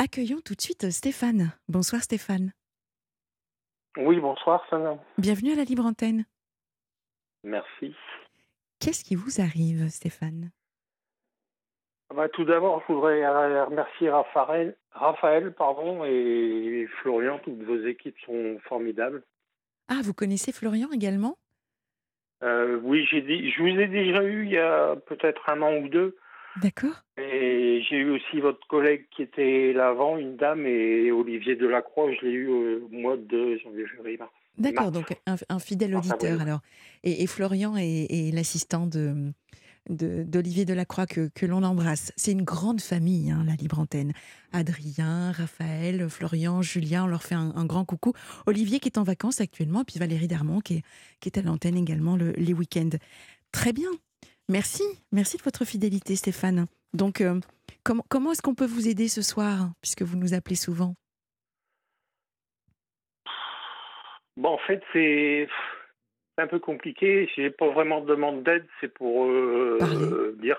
Accueillons tout de suite Stéphane. Bonsoir Stéphane. Oui, bonsoir Sana. Bienvenue à la Libre Antenne. Merci. Qu'est-ce qui vous arrive Stéphane? Ah bah, tout d'abord, je voudrais euh, remercier Raphaël, Raphaël pardon, et Florian. Toutes vos équipes sont formidables. Ah, vous connaissez Florian également? Euh, oui, j'ai dit, je vous ai déjà eu il y a peut-être un an ou deux. D'accord. Et j'ai eu aussi votre collègue qui était là avant, une dame, et Olivier Delacroix, je l'ai eu au mois de janvier, février, mars. D'accord, donc un, un fidèle Mars, auditeur avril. alors. Et, et Florian est, est l'assistant de de- d'Olivier Delacroix que, que l'on embrasse. C'est une grande famille, hein, la Libre Antenne. Adrien, Raphaël, Florian, Julien, on leur fait un, un grand coucou. Olivier qui est en vacances actuellement, et puis Valérie Darmon qui est, qui est à l'antenne également le- les week-ends. Très bien. Merci. Merci de votre fidélité, Stéphane. Donc, euh, comment, comment est-ce qu'on peut vous aider ce soir, puisque vous nous appelez souvent? Bon, en fait, c'est un peu compliqué. J'ai pas vraiment de demande d'aide. C'est pour euh, Parler. euh, dire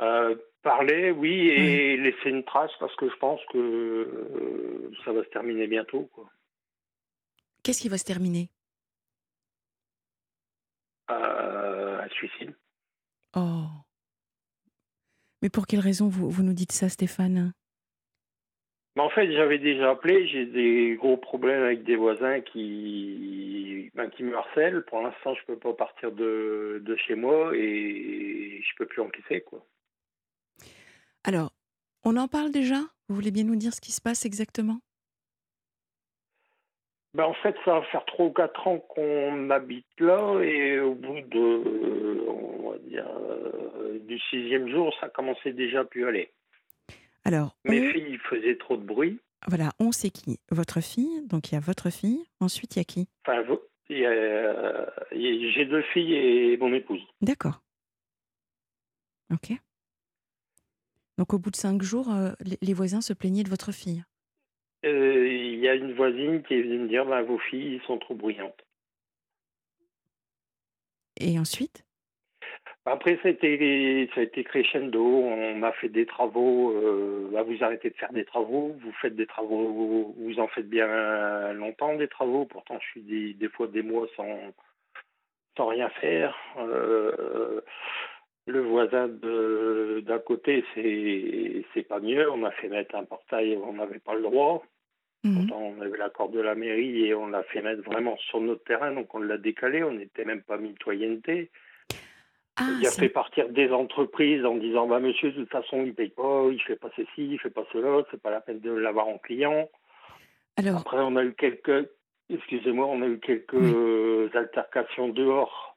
euh, parler, oui, et laisser une trace parce que je pense que ça va se terminer bientôt. Qu'est-ce qui va se terminer Euh, un suicide. Oh. Mais pour quelle raison vous, vous nous dites ça, Stéphane? Mais en fait, j'avais déjà appelé. J'ai des gros problèmes avec des voisins qui, ben, qui me harcèlent. Pour l'instant, je peux pas partir de, de chez moi et je peux plus encaisser, quoi. Alors, on en parle déjà? Vous voulez bien nous dire ce qui se passe exactement? Ben, en fait, ça va faire trois ou quatre ans qu'on habite là et au bout de, euh, on va dire, euh, du sixième jour, ça commençait déjà à plus aller. Alors, Mes on- filles faisaient trop de bruit. voilà, on sait qui Votre fille, donc il y a votre fille, ensuite il y a qui? Enfin, a- j'ai deux filles et mon épouse. D'accord. Ok. Donc au bout de cinq jours, euh, les, voisins se plaignaient de votre fille? Euh, Il y a une voisine qui est venue me dire, ben, vos filles sont trop bruyantes. Et ensuite? Après, ça a été, ça a été crescendo. On a fait des travaux. euh, bah, vous arrêtez de faire des travaux. Vous faites des travaux. Vous en faites bien longtemps des travaux. Pourtant, je suis des, des fois des mois sans, sans rien faire. Euh, le voisin d'à côté, c'est c'est pas mieux. On a fait mettre un portail. On n'avait pas le droit. Mhm. Pourtant, on avait l'accord de la mairie et on l'a fait mettre vraiment sur notre terrain. Donc, on l'a décalé. On n'était même pas mitoyenneté. Ah, Il a fait partir des entreprises en disant bah monsieur de toute façon il paye pas, il fait pas ceci, il fait pas cela, c'est pas la peine de l'avoir en client. alors, Après on a eu quelques excusez-moi, on a eu quelques Oui. altercations dehors.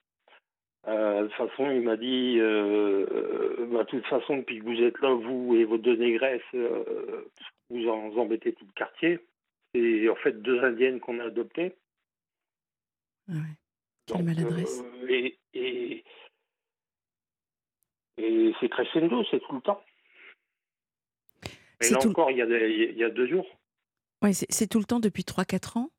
Euh, de toute façon, il m'a dit euh, euh, bah, de toute façon depuis que vous êtes là, vous et vos deux négresses, euh, vous en embêtez tout le quartier. C'est en fait deux indiennes qu'on a adoptées. ah ouais. quelle Donc, maladresse. et et, et c'est crescendo, c'est tout le temps. Et C'est là tout- encore, il y, a il y a deux jours. Ouais, c'est tout le temps depuis 3-4 ans.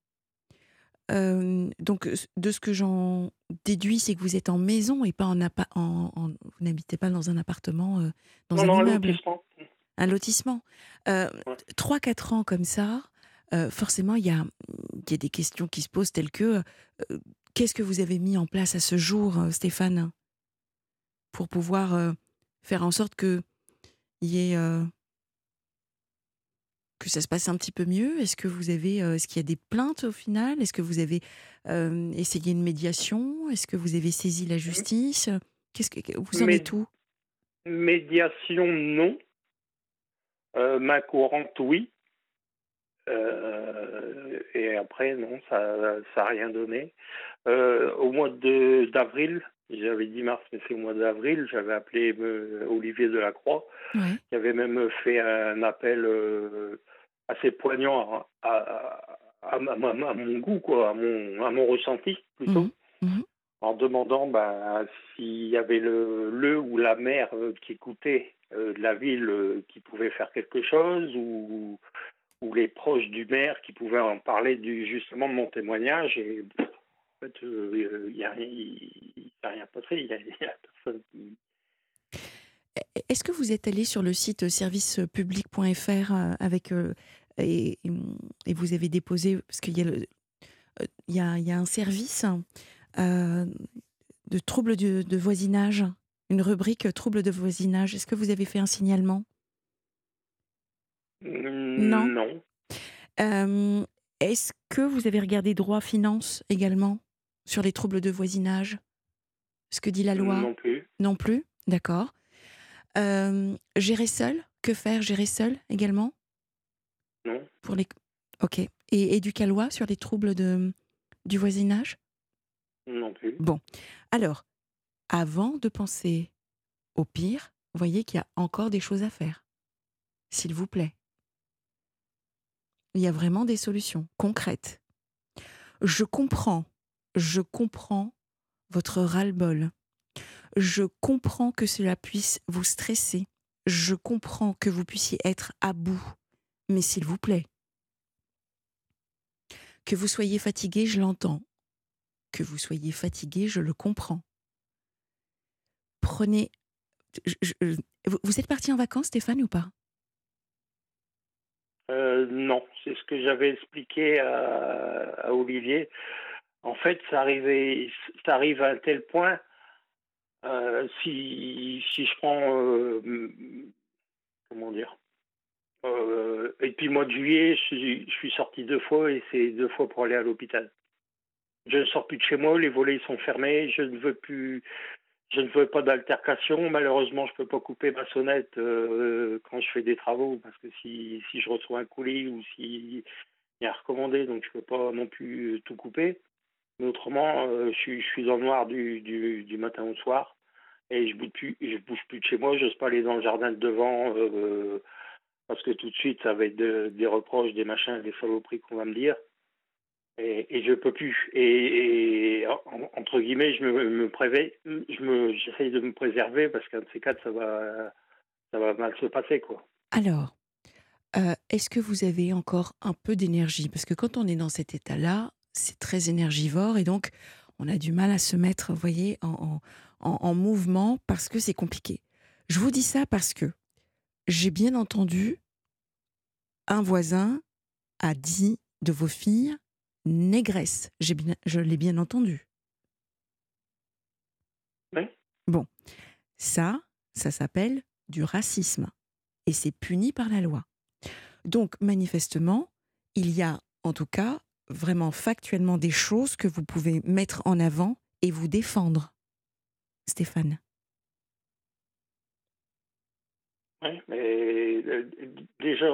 Euh, donc, de ce que j'en déduis, c'est que vous êtes en maison et pas en, appa- en, en- vous n'habitez pas dans un appartement, euh, dans non, un non, immeuble, lotissement. un lotissement. Euh, Ouais. 3-4 ans comme ça, euh, forcément, il y a, y a des questions qui se posent telles que qu'est-ce que vous avez mis en place à ce jour, Stéphane, pour pouvoir euh, faire en sorte que y ait euh, que ça se passe un petit peu mieux? Est-ce que vous avez, euh, est-ce qu'il y a des plaintes au final? Est-ce que vous avez essayé une médiation? Est-ce que vous avez saisi la justice? Qu'est-ce que vous en êtes où? Médiation, non. Main courante, oui. Euh, et après, non, ça n'a rien donné. Euh, au mois d'avril, j'avais dit mars, mais c'est au mois d'avril, j'avais appelé euh, Olivier Delacroix, Ouais. qui avait même fait un appel euh, assez poignant à, à, mon goût, quoi, à mon, à mon ressenti plutôt, Mhm. Mhm. en demandant ben, s'il y avait le, le ou la maire euh, qui écoutait euh, de la ville qui pouvait faire quelque chose ou, ou les proches du maire qui pouvaient en parler du, justement de mon témoignage. Et pff, fait, euh, il n'y a, rien- il- il rien passé, il n'y a, personne qui. E- Est-ce que vous êtes allé sur le site servicepublic.fr euh, avec euh, et, et vous avez déposé parce qu'il y a le- euh, il y a, il y a un service euh, de troubles de, de voisinage, une rubrique euh, troubles de voisinage. Est-ce que vous avez fait un signalement? Non. Non, Euh, Est-ce que vous avez regardé droit finance également? Sur les troubles de voisinage Ce que dit la loi non plus. Non plus D'accord. Euh, gérer seul Que faire Gérer seul également? Non, pour les... Ok. Et éducalois sur les troubles de, du voisinage? Non plus. Alors, avant de penser au pire, voyez qu'il y a encore des choses à faire. S'il vous plaît. Il y a vraiment des solutions concrètes. Je comprends, je comprends votre ras-le-bol. Je comprends que cela puisse vous stresser. Je comprends que vous puissiez être à bout. Mais s'il vous plaît, que vous soyez fatigué, je l'entends. Que vous soyez fatigué, je le comprends. Prenez. vous- êtes parti en vacances, Stéphane, ou pas? Euh, non, c'est ce que j'avais expliqué à Olivier. En fait, ça arrivait, ça arrive à un tel point. euh, si, si je prends, euh, comment dire, euh, et puis mois de juillet, je suis, sorti deux fois et c'est deux fois pour aller à l'hôpital. Je ne sors plus de chez moi, les volets sont fermés, je ne veux plus, je ne veux pas d'altercation. Malheureusement, je peux pas couper ma sonnette quand je fais des travaux parce que si, si je reçois un colis ou si il y a un recommandé, donc je peux pas non plus tout couper. Autrement, euh, je, suis, je dans noir du, matin au soir et je bouge plus, je bouge plus de chez moi. J'ose pas aller dans le jardin de devant euh, parce que tout de suite, ça va être de- des reproches, des machins, des saloperies qu'on va me dire. Et, et je peux plus. Et, et, en- entre guillemets, je me, me je me, j'essaye de me préserver parce qu'un de ces quatre, ça va, ça va mal se passer, quoi. Alors, euh, est-ce que vous avez encore un peu d'énergie? Parce que quand on est dans cet état-là, c'est très énergivore et donc on a du mal à se mettre, vous voyez, en, en- en- en mouvement parce que c'est compliqué. Je vous dis ça parce que j'ai bien entendu un voisin a dit de vos filles négresse. Bien, je l'ai bien entendu. Oui. Bon, ça, ça s'appelle du racisme et c'est puni par la loi. Donc, manifestement, il y a en tout cas vraiment factuellement des choses que vous pouvez mettre en avant et vous défendre. Stéphane. Ouais, mais euh, déjà,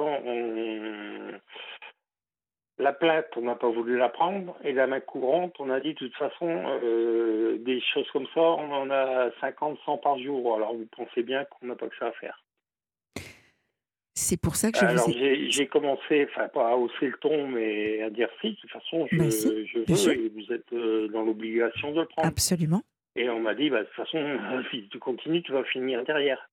la plainte, on n'a pas voulu la prendre, et la main courante, on a dit de toute façon, euh, des choses comme ça, on en a 50, 100 par jour. Alors vous pensez bien qu'on n'a pas que ça à faire. C'est pour ça que je Alors vous ai... j'ai commencé, enfin pas à hausser le ton, mais à dire si, de toute façon, je, Bah si, je bien sûr. veux, et vous êtes euh, dans l'obligation de le prendre. Absolument. Et on m'a dit, bah, de toute façon, si tu continues, tu vas finir derrière.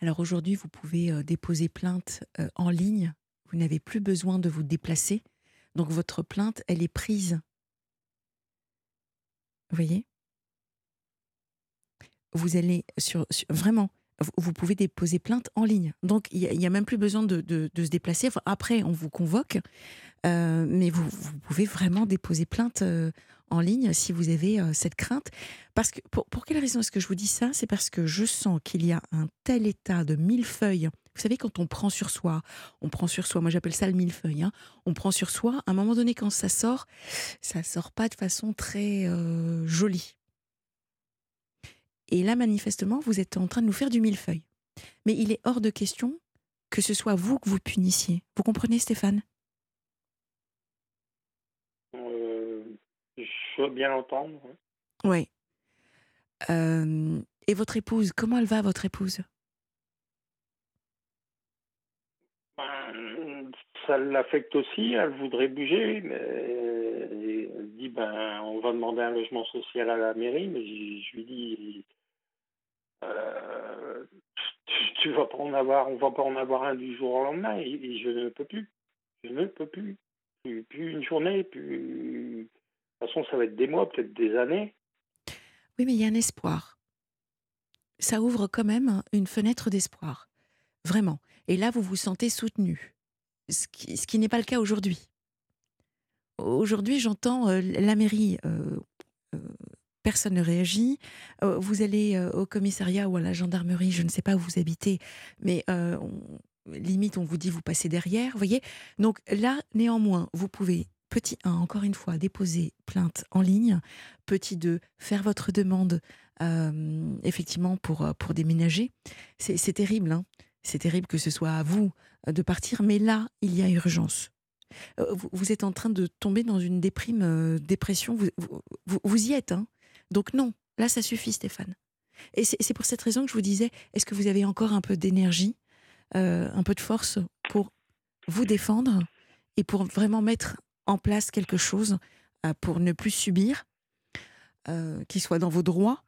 Alors aujourd'hui, vous pouvez euh, déposer plainte euh, en ligne. Vous n'avez plus besoin de vous déplacer. Donc votre plainte, elle est prise. Vous voyez? Vous allez sur, sur- vraiment, vous- pouvez déposer plainte en ligne. Donc il n'y a, même plus besoin de, se déplacer. Après, on vous convoque, euh, mais vous, pouvez vraiment déposer plainte euh, en ligne si vous avez euh, cette crainte. Parce que pour, quelle raison est-ce que je vous dis ça? C'est parce que je sens qu'il y a un tel état de millefeuille. Vous savez, quand on prend sur soi, on prend sur soi, moi j'appelle ça le millefeuille, hein, on prend sur soi, à un moment donné, quand ça sort, ça sort pas de façon très jolie. Et là, manifestement, vous êtes en train de nous faire du millefeuille. Mais il est hors de question que ce soit vous que vous punissiez. Vous comprenez, Stéphane? Euh, je veux bien l'entendre. ouais. Oui. Euh, et votre épouse, comment elle va, votre épouse? Ben, ça l'affecte aussi, elle voudrait bouger, mais elle dit ben on va demander un logement social à la mairie, mais je, je lui dis euh, tu, vas pas en avoir, on va pas en avoir un du jour au lendemain, et, je ne peux plus, je ne peux plus, plus, plus une journée, plus de toute façon ça va être des mois, peut-être des années. Oui, mais il y a un espoir. ça ouvre quand même une fenêtre d'espoir. Vraiment. Et là, vous vous sentez soutenu. Ce qui, n'est pas le cas aujourd'hui. Aujourd'hui, j'entends euh, la mairie, euh, personne ne réagit. vous allez au commissariat ou à la gendarmerie, je ne sais pas où vous habitez, mais limite, on vous dit vous passez derrière. Vous voyez Donc là, néanmoins, vous pouvez Petit 1, encore une fois, déposer plainte en ligne. Petit 2, faire votre demande euh, effectivement pour, euh, pour déménager. C'est terrible, hein c'est terrible que ce soit à vous euh, de partir, mais là, il y a urgence. Vous, êtes en train de tomber dans une déprime, dépression, vous, vous, y êtes. Hein Donc non, là, ça suffit, Stéphane. Et c'est pour cette raison que je vous disais, est-ce que vous avez encore un peu d'énergie, un peu de force pour vous défendre et pour vraiment mettre en place quelque chose euh, pour ne plus subir, euh, qui soit dans vos droits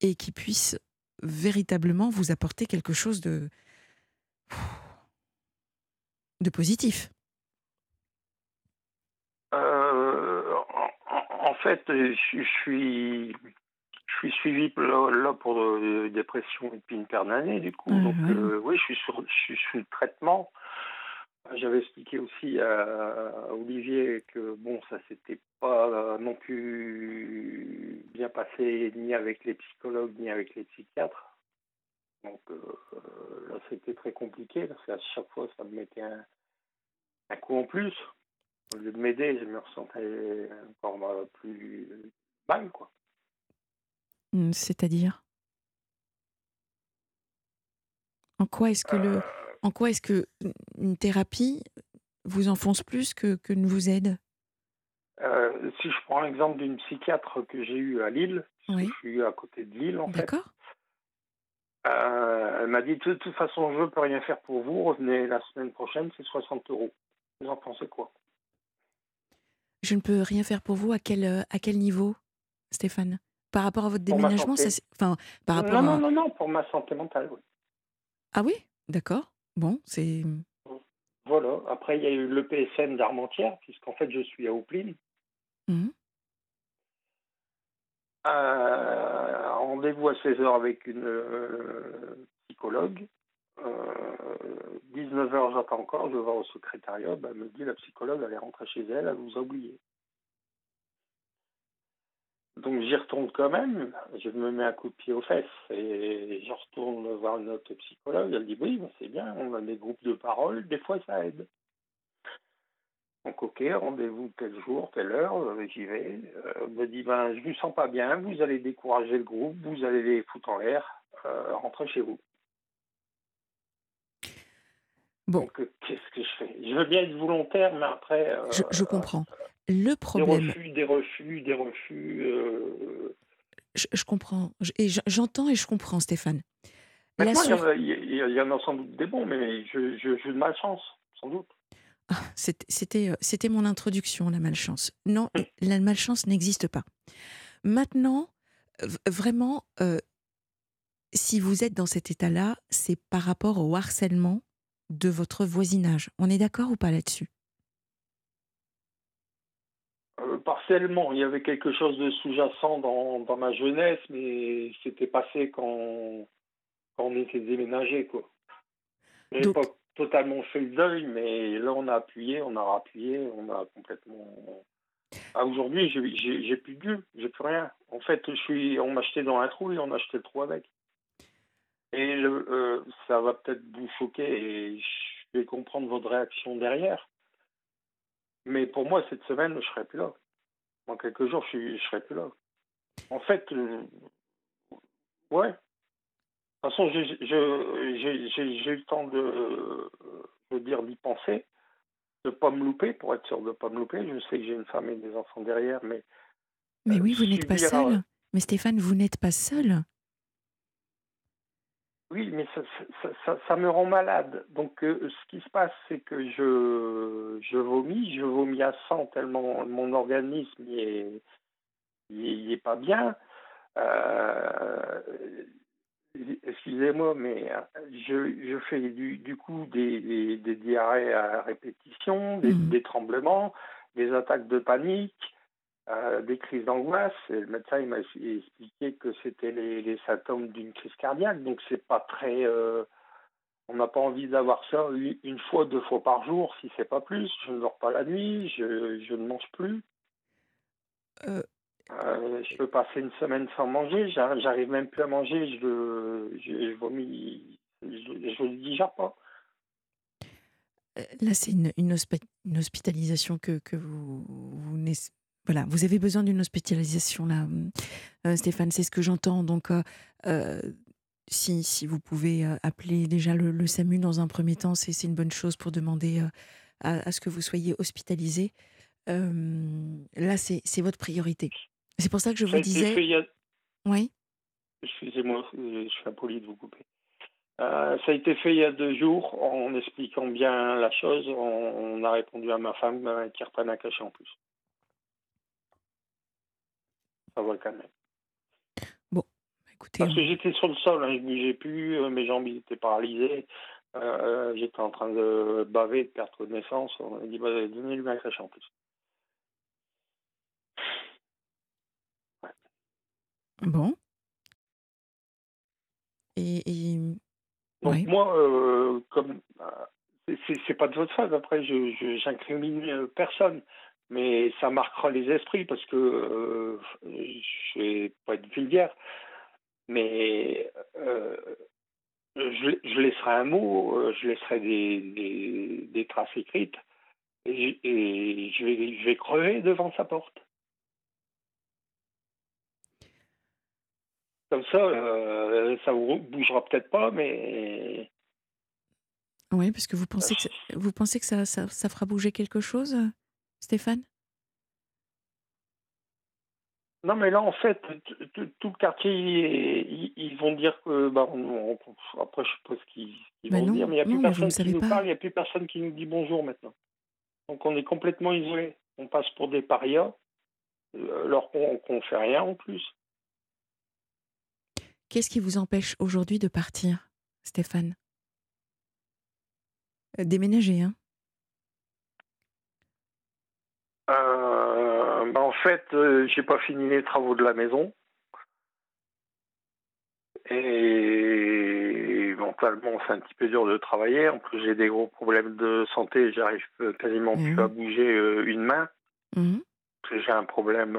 et qui puisse véritablement vous apporter quelque chose de positif? Euh, en, fait, je, suis je suis suivi là, pour de, dépression depuis une paire d'années, du coup. Donc, oui, je suis, sur, je suis sous traitement. J'avais expliqué aussi à Olivier que bon, ça s'était pas non plus bien passé ni avec les psychologues ni avec les psychiatres. Donc euh, là, c'était très compliqué parce qu'à chaque fois, ça me mettait un, coup en plus. Au lieu de m'aider, je me ressentais encore plus mal, quoi. Mmh, c'est-à-dire? En quoi est-ce que le euh, en quoi est-ce que une thérapie vous enfonce plus que, que ne vous aide? Euh, Si je prends l'exemple d'une psychiatre que j'ai eue à Lille, je suis à côté de Lille en fait. D'accord. Euh, elle m'a dit de toute façon, je ne peux rien faire pour vous, revenez la semaine prochaine, c'est 60 euros. Vous en pensez quoi? Je ne peux rien faire pour vous à quel, à quel niveau, Stéphane? Par rapport à votre déménagement enfin, par rapport Non, non, non, non, pour ma santé mentale, oui. Ah oui? D'accord. Bon, c'est. Voilà. Après, il y a eu le PSN d'Armentières, puisqu'en fait, je suis à Oupline. Mmh. Euh, rendez-vous à 16h avec une euh, psychologue. 19h, euh, j'attends encore, je vais au secrétariat. Elle me dit la psychologue, elle est rentrée chez elle, elle vous a oublié. Donc j'y retourne quand même, je me mets un coup de pied aux fesses et je retourne voir une autre psychologue. Elle dit oui, c'est bien, on a des groupes de parole, des fois ça aide. Donc ok, rendez-vous tel jour, telle heure, euh, j'y vais. Euh, me dit ben je ne sens pas bien, vous allez décourager le groupe, vous allez les foutre en l'air, euh, rentrez chez vous. Bon. Donc qu'est-ce que je fais? Je veux bien être volontaire, mais après. je comprends. Le problème. Des refus, des refus, des refus. Euh, je, comprends. Et j'entends et je comprends, Stéphane. il, y en a, sans doute des bons, mais j'ai de malchance, sans doute. Ah, c'était, euh, mon introduction, la malchance. Non, hum. la malchance n'existe pas. Maintenant, vraiment, euh, si vous êtes dans cet état-là, c'est par rapport au harcèlement de votre voisinage. On est d'accord ou pas là-dessus? Partiellement. Il y avait quelque chose de sous-jacent dans, dans, ma jeunesse, mais c'était passé quand, quand on était déménagé. Quoi. n'ai pas totalement fait le deuil, mais là, on a appuyé, on a rappuyé, on a complètement. Ah, Aujourd'hui, j'ai plus de Dieu, j'ai plus rien. En fait, je suis, on m'a jeté dans un trou et on a acheté le trou avec. Et le, euh, ça va peut-être vous choquer et je vais comprendre votre réaction derrière. Mais pour moi, cette semaine, je serai plus là. Dans quelques jours, je ne serai plus là. En fait, euh, ouais. De toute façon, j'ai eu le temps de, de dire d'y penser, de ne pas me louper, pour être sûr de ne pas me louper. Je sais que j'ai une femme et des enfants derrière, mais. Mais oui, vous n'êtes pas seul. Mais Stéphane, vous n'êtes pas seul. Oui, mais ça, me rend malade. Donc, euh, ce qui se passe, c'est que je, je vomis, je vomis à 100 tellement mon organisme n'est est, pas bien. Euh, excusez-moi, mais je, fais du, coup des, diarrhées à répétition, des, mmh. des, tremblements, des attaques de panique. Des crises d'angoisse. Le médecin il m'a expliqué que c'était les, symptômes d'une crise cardiaque, donc c'est pas très. on n'a pas envie d'avoir ça une fois, deux fois par jour, si c'est pas plus. Je ne dors pas la nuit, je, je ne mange plus. Euh, euh, je peux passer une semaine sans manger, j'arrive même plus à manger, je, je, je vomis, je ne le digère pas. Euh, là, c'est une, une, hospitalisation que, que vous, vous, voilà, vous avez besoin d'une hospitalisation là, Stéphane, c'est ce que j'entends. Donc, si, si, vous pouvez appeler déjà le, SAMU dans un premier temps, c'est une bonne chose pour demander à, à, ce que vous soyez hospitalisé. là, c'est votre priorité. C'est pour ça que je vous disais. Oui. Excusez-moi, je suis impoli de vous couper. Euh, ça a été fait il y a deux jours en expliquant bien la chose. On, a répondu à ma femme euh, qui reprenne un cachet en plus. Ça va le calmer. Bon, écoutez. Parce que j'étais sur le sol, hein, je ne bougeais plus, euh, mes jambes étaient paralysées. J'étais en train de baver, de perdre connaissance. On a dit bah, donnez-lui un cachet en plus. Bon. Et, Donc moi, euh, comme euh, c'est pas de votre faute. Après, je j'incrimine euh, personne, mais ça marquera les esprits parce que je vais pas être vulgaire, mais je, je, laisserai un mot, je laisserai des, des, traces écrites et, je vais je vais crever devant sa porte. Comme ça, euh, ça vous bougera peut-être pas, mais. Oui, parce que vous pensez que, vous pensez que ça, ça, fera bouger quelque chose, Stéphane? Non, mais là, en fait, tout le quartier, ils, vont dire que. Bah, après, je sais pas ce qu'ils bah vont dire, mais il n'y a plus personne qui nous parle, il n'y a plus personne qui nous dit bonjour maintenant. Donc, on est complètement isolés. On passe pour des parias, euh, alors qu'on ne fait rien en plus. Qu'est-ce qui vous empêche aujourd'hui de partir, Stéphane? Euh, Déménager, hein euh, bah, En fait, euh, j'ai pas fini les travaux de la maison. Et éventuellement, c'est un petit peu dur de travailler. En plus, j'ai des gros problèmes de santé. J'arrive quasiment plus mmh. à bouger une main. Mmh. J'ai un problème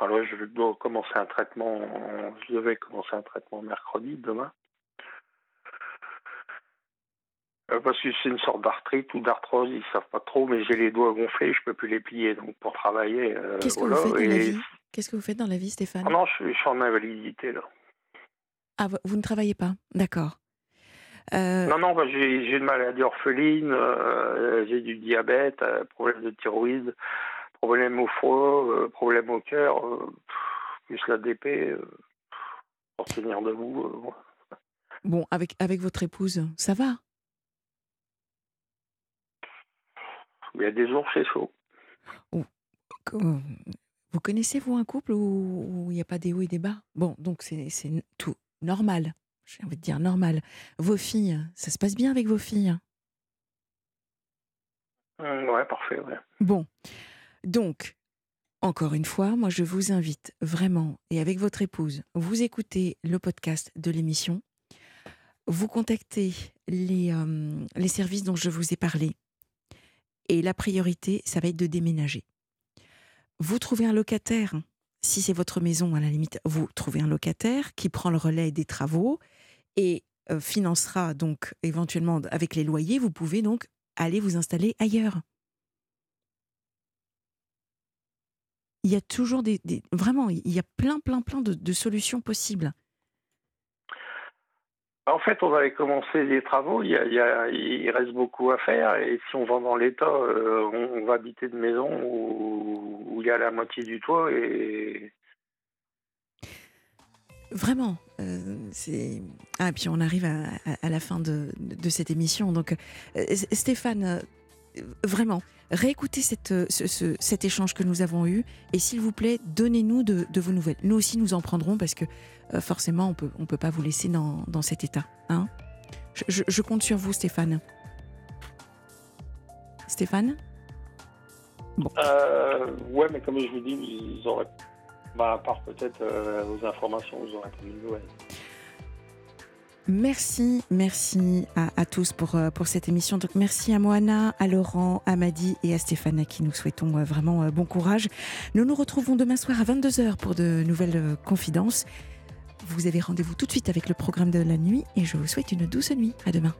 alors, je dois commencer un traitement, je devais commencer un traitement mercredi, demain. Euh, parce que c'est une sorte d'arthrite ou d'arthrose, ils ne savent pas trop, mais j'ai les doigts gonflés, je ne peux plus les plier. Donc pour travailler. Euh, Qu'est-ce que vous faites dans la vie Qu'est-ce que vous faites dans la vie, Stéphane ah Non, je, suis en invalidité là. Ah, vous ne travaillez pas? D'accord. Euh, non, non, bah, j'ai une maladie orpheline, j'ai du diabète, problème de thyroïde, problème au foie, euh, problème au cœur, euh, plus la DP, euh, pour tenir debout. Bon, avec, avec votre épouse, ça va? Il y a des jours, c'est chaud. Vous connaissez, vous, un couple où il n'y a pas des hauts et des bas? Bon, donc c'est tout normal. J'ai envie de dire normal. Vos filles, ça se passe bien avec vos filles Ouais, parfait, ouais. Bon. Donc, encore une fois, moi je vous invite vraiment, et avec votre épouse, vous écoutez le podcast de l'émission, vous contactez les, euh, les services dont je vous ai parlé, et la priorité, ça va être de déménager. Vous trouvez un locataire, si c'est votre maison, à la limite, vous trouvez un locataire qui prend le relais des travaux et euh, financera donc éventuellement avec les loyers, vous pouvez donc aller vous installer ailleurs. il y a toujours des, vraiment, il y a plein, plein, plein de, solutions possibles. En fait, on avait commencé les travaux, il, il, reste beaucoup à faire, et si on va dans l'État, euh, on, va habiter de maison où, il y a la moitié du toit. Et... Vraiment, euh, ah puis on arrive à, la fin de, cette émission. Donc euh, Stéphane, vraiment, réécoutez cette, euh, cet échange que nous avons eu et s'il vous plaît, donnez-nous de, vos nouvelles. Nous aussi, nous en prendrons parce que euh, forcément, on peut, ne on peut pas vous laisser dans, dans cet état. Hein je, compte sur vous, Stéphane. Stéphane? Euh, ouais, mais comme je vous dis, ils auraient. Bah, à part peut-être euh, aux informations, vous aurez pas de nouvelles. Merci, merci à, tous pour, euh, pour cette émission. Donc merci à Moana, à Laurent, à Madi et à Stéphane à qui nous souhaitons euh, vraiment bon courage. Nous nous retrouvons demain soir à 22h pour de nouvelles confidences. Vous avez rendez-vous tout de suite avec le programme de la nuit et je vous souhaite une douce nuit. À demain.